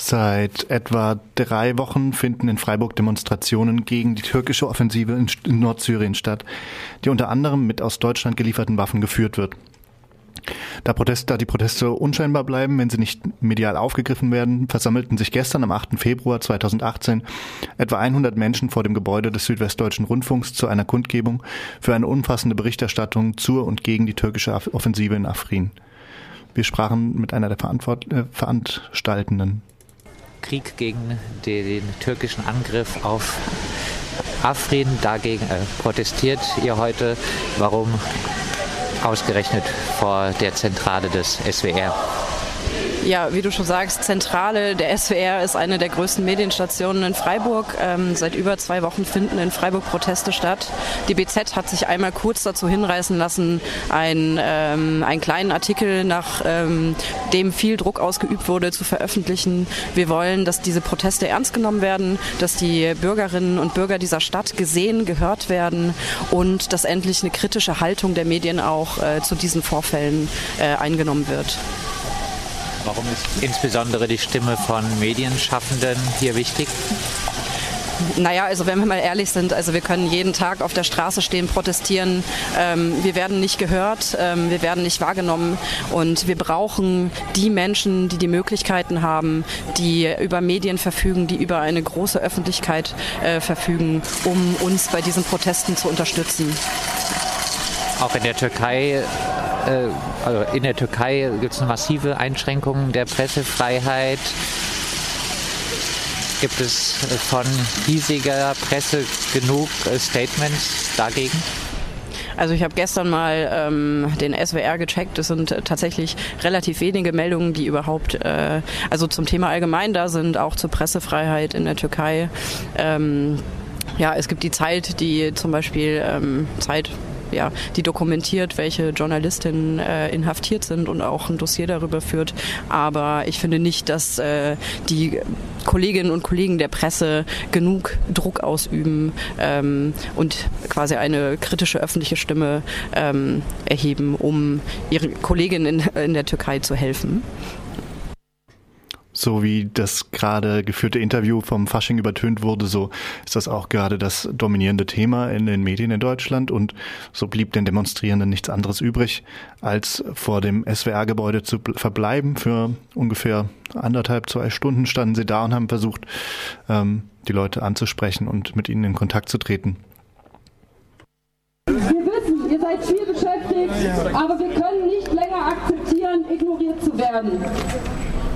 Seit etwa drei Wochen finden in Freiburg Demonstrationen gegen die türkische Offensive in Nordsyrien statt, die unter anderem mit aus Deutschland gelieferten Waffen geführt wird. Da, Protest, da die Proteste unscheinbar bleiben, wenn sie nicht medial aufgegriffen werden, versammelten sich gestern am 8. Februar 2018 etwa 100 Menschen vor dem Gebäude des Südwestdeutschen Rundfunks zu einer Kundgebung für eine umfassende Berichterstattung zur und gegen die türkische Offensive in Afrin. Wir sprachen mit einer der Verantwort äh, Veranstaltenden. Krieg gegen den türkischen Angriff auf Afrin. Dagegen äh, protestiert ihr heute. Warum ausgerechnet vor der Zentrale des SWR? Ja, wie du schon sagst, Zentrale der SWR ist eine der größten Medienstationen in Freiburg. Ähm, seit über zwei Wochen finden in Freiburg Proteste statt. Die BZ hat sich einmal kurz dazu hinreißen lassen, ein, ähm, einen kleinen Artikel, nach ähm, dem viel Druck ausgeübt wurde, zu veröffentlichen. Wir wollen, dass diese Proteste ernst genommen werden, dass die Bürgerinnen und Bürger dieser Stadt gesehen, gehört werden und dass endlich eine kritische Haltung der Medien auch äh, zu diesen Vorfällen äh, eingenommen wird. Warum ist insbesondere die Stimme von Medienschaffenden hier wichtig? Naja, also wenn wir mal ehrlich sind, also wir können jeden Tag auf der Straße stehen, protestieren. Ähm, wir werden nicht gehört, ähm, wir werden nicht wahrgenommen und wir brauchen die Menschen, die die Möglichkeiten haben, die über Medien verfügen, die über eine große Öffentlichkeit äh, verfügen, um uns bei diesen Protesten zu unterstützen. Auch in der Türkei also in der Türkei gibt es massive Einschränkungen der Pressefreiheit. Gibt es von hiesiger Presse genug äh, Statements dagegen? Also ich habe gestern mal ähm, den SWR gecheckt. Es sind äh, tatsächlich relativ wenige Meldungen, die überhaupt äh, also zum Thema allgemein da sind, auch zur Pressefreiheit in der Türkei. Ähm, ja, es gibt die Zeit, die zum Beispiel ähm, Zeit ja, die dokumentiert, welche Journalistinnen äh, inhaftiert sind und auch ein Dossier darüber führt. Aber ich finde nicht, dass äh, die Kolleginnen und Kollegen der Presse genug Druck ausüben ähm, und quasi eine kritische öffentliche Stimme ähm, erheben, um ihren Kolleginnen in, in der Türkei zu helfen so wie das gerade geführte Interview vom Fasching übertönt wurde, so ist das auch gerade das dominierende Thema in den Medien in Deutschland und so blieb den Demonstrierenden nichts anderes übrig, als vor dem SWR-Gebäude zu verbleiben. Für ungefähr anderthalb, zwei Stunden standen sie da und haben versucht, ähm, die Leute anzusprechen und mit ihnen in Kontakt zu treten. Wir wissen, ihr seid viel beschäftigt, aber wir können nicht länger akzeptieren, ignoriert zu werden.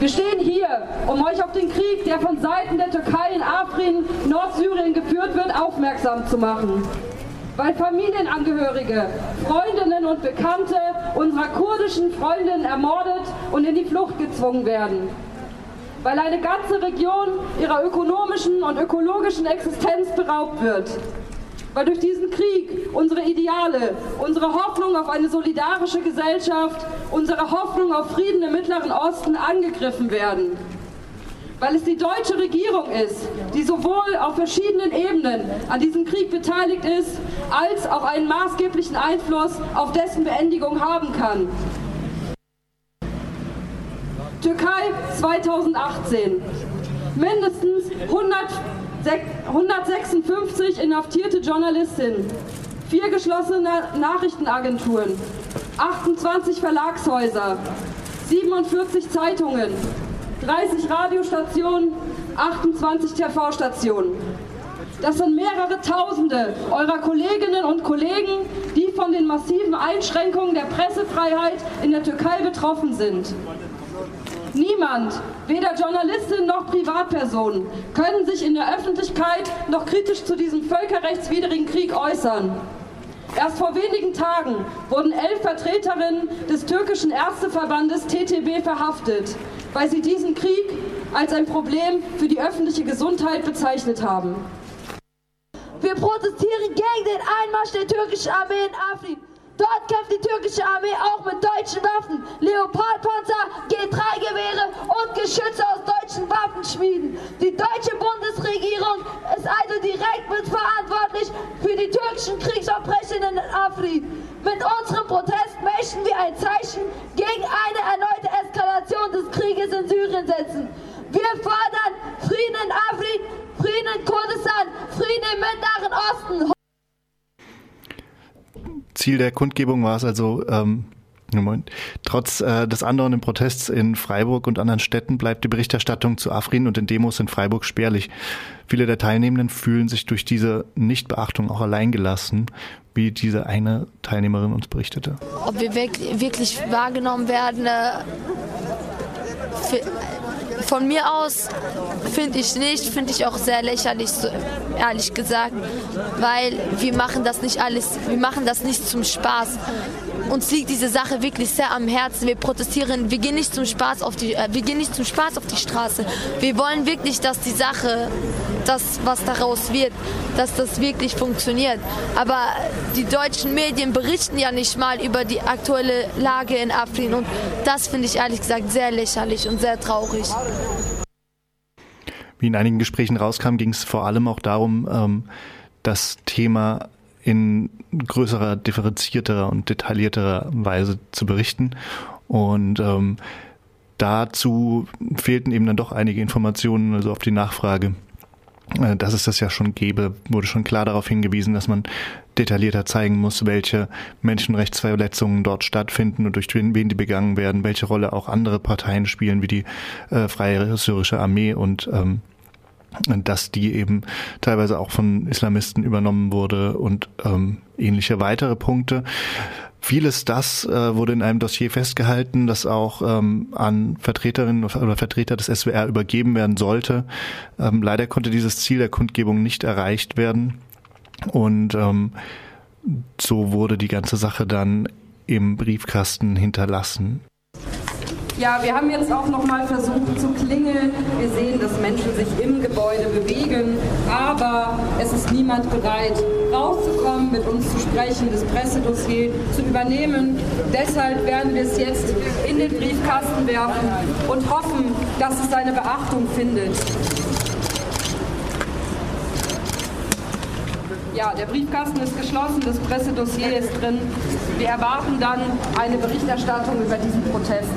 Wir stehen hier, um euch auf den Krieg, der von Seiten der Türkei in Afrin, Nordsyrien geführt wird, aufmerksam zu machen. Weil Familienangehörige, Freundinnen und Bekannte unserer kurdischen Freundinnen ermordet und in die Flucht gezwungen werden. Weil eine ganze Region ihrer ökonomischen und ökologischen Existenz beraubt wird weil durch diesen Krieg unsere Ideale, unsere Hoffnung auf eine solidarische Gesellschaft, unsere Hoffnung auf Frieden im Mittleren Osten angegriffen werden. Weil es die deutsche Regierung ist, die sowohl auf verschiedenen Ebenen an diesem Krieg beteiligt ist, als auch einen maßgeblichen Einfluss auf dessen Beendigung haben kann. Türkei 2018. Mindestens 100 156 inhaftierte Journalistinnen, vier geschlossene Nachrichtenagenturen, 28 Verlagshäuser, 47 Zeitungen, 30 Radiostationen, 28 TV-Stationen. Das sind mehrere Tausende eurer Kolleginnen und Kollegen, die von den massiven Einschränkungen der Pressefreiheit in der Türkei betroffen sind. Niemand, weder Journalistinnen noch Privatpersonen, können sich in der Öffentlichkeit noch kritisch zu diesem völkerrechtswidrigen Krieg äußern. Erst vor wenigen Tagen wurden elf Vertreterinnen des türkischen Ärzteverbandes TTB verhaftet, weil sie diesen Krieg als ein Problem für die öffentliche Gesundheit bezeichnet haben. Wir protestieren gegen den Einmarsch der türkischen Armee in Afrin. Dort kämpft die türkische Armee auch mit Leopardpanzer, G3-Gewehre und Geschütze aus deutschen Waffenschmieden. Die deutsche Bundesregierung ist also direkt mitverantwortlich für die türkischen Kriegsverbrechen in Afrin. Mit unserem Protest möchten wir ein Zeichen gegen eine erneute Eskalation des Krieges in Syrien setzen. Wir fordern Frieden in Afrin, Frieden in Kurdistan, Frieden im Mittleren Osten. Ziel der Kundgebung war es also, ähm, Trotz äh, des andauernden Protests in Freiburg und anderen Städten bleibt die Berichterstattung zu Afrin und den Demos in Freiburg spärlich. Viele der Teilnehmenden fühlen sich durch diese Nichtbeachtung auch alleingelassen, wie diese eine Teilnehmerin uns berichtete. Ob wir wirklich wahrgenommen werden, äh, von mir aus finde ich nicht, finde ich auch sehr lächerlich, ehrlich gesagt, weil wir machen das nicht alles, wir machen das nicht zum Spaß. Uns liegt diese Sache wirklich sehr am Herzen. Wir protestieren, wir gehen nicht zum Spaß auf die, äh, wir gehen nicht zum Spaß auf die Straße. Wir wollen wirklich, dass die Sache, das was daraus wird, dass das wirklich funktioniert. Aber die deutschen Medien berichten ja nicht mal über die aktuelle Lage in Afrin und das finde ich ehrlich gesagt sehr lächerlich und sehr traurig. Wie in einigen Gesprächen rauskam, ging es vor allem auch darum, ähm, das Thema in größerer, differenzierterer und detaillierterer Weise zu berichten. Und ähm, dazu fehlten eben dann doch einige Informationen, also auf die Nachfrage, dass es das ja schon gäbe, wurde schon klar darauf hingewiesen, dass man detaillierter zeigen muss, welche Menschenrechtsverletzungen dort stattfinden und durch wen die begangen werden, welche Rolle auch andere Parteien spielen, wie die äh, Freie Syrische Armee und ähm, dass die eben teilweise auch von Islamisten übernommen wurde und ähm, ähnliche weitere Punkte. Vieles das äh, wurde in einem Dossier festgehalten, das auch ähm, an Vertreterinnen oder Vertreter des SWR übergeben werden sollte. Ähm, leider konnte dieses Ziel der Kundgebung nicht erreicht werden und ähm, so wurde die ganze Sache dann im Briefkasten hinterlassen. Ja, wir haben jetzt auch noch mal versucht zu klingeln. Wir sehen, dass Menschen sich im Gebäude bewegen, aber es ist niemand bereit, rauszukommen, mit uns zu sprechen, das Pressedossier zu übernehmen. Deshalb werden wir es jetzt in den Briefkasten werfen und hoffen, dass es seine Beachtung findet. Ja, der Briefkasten ist geschlossen, das Pressedossier ist drin. Wir erwarten dann eine Berichterstattung über diesen Protest.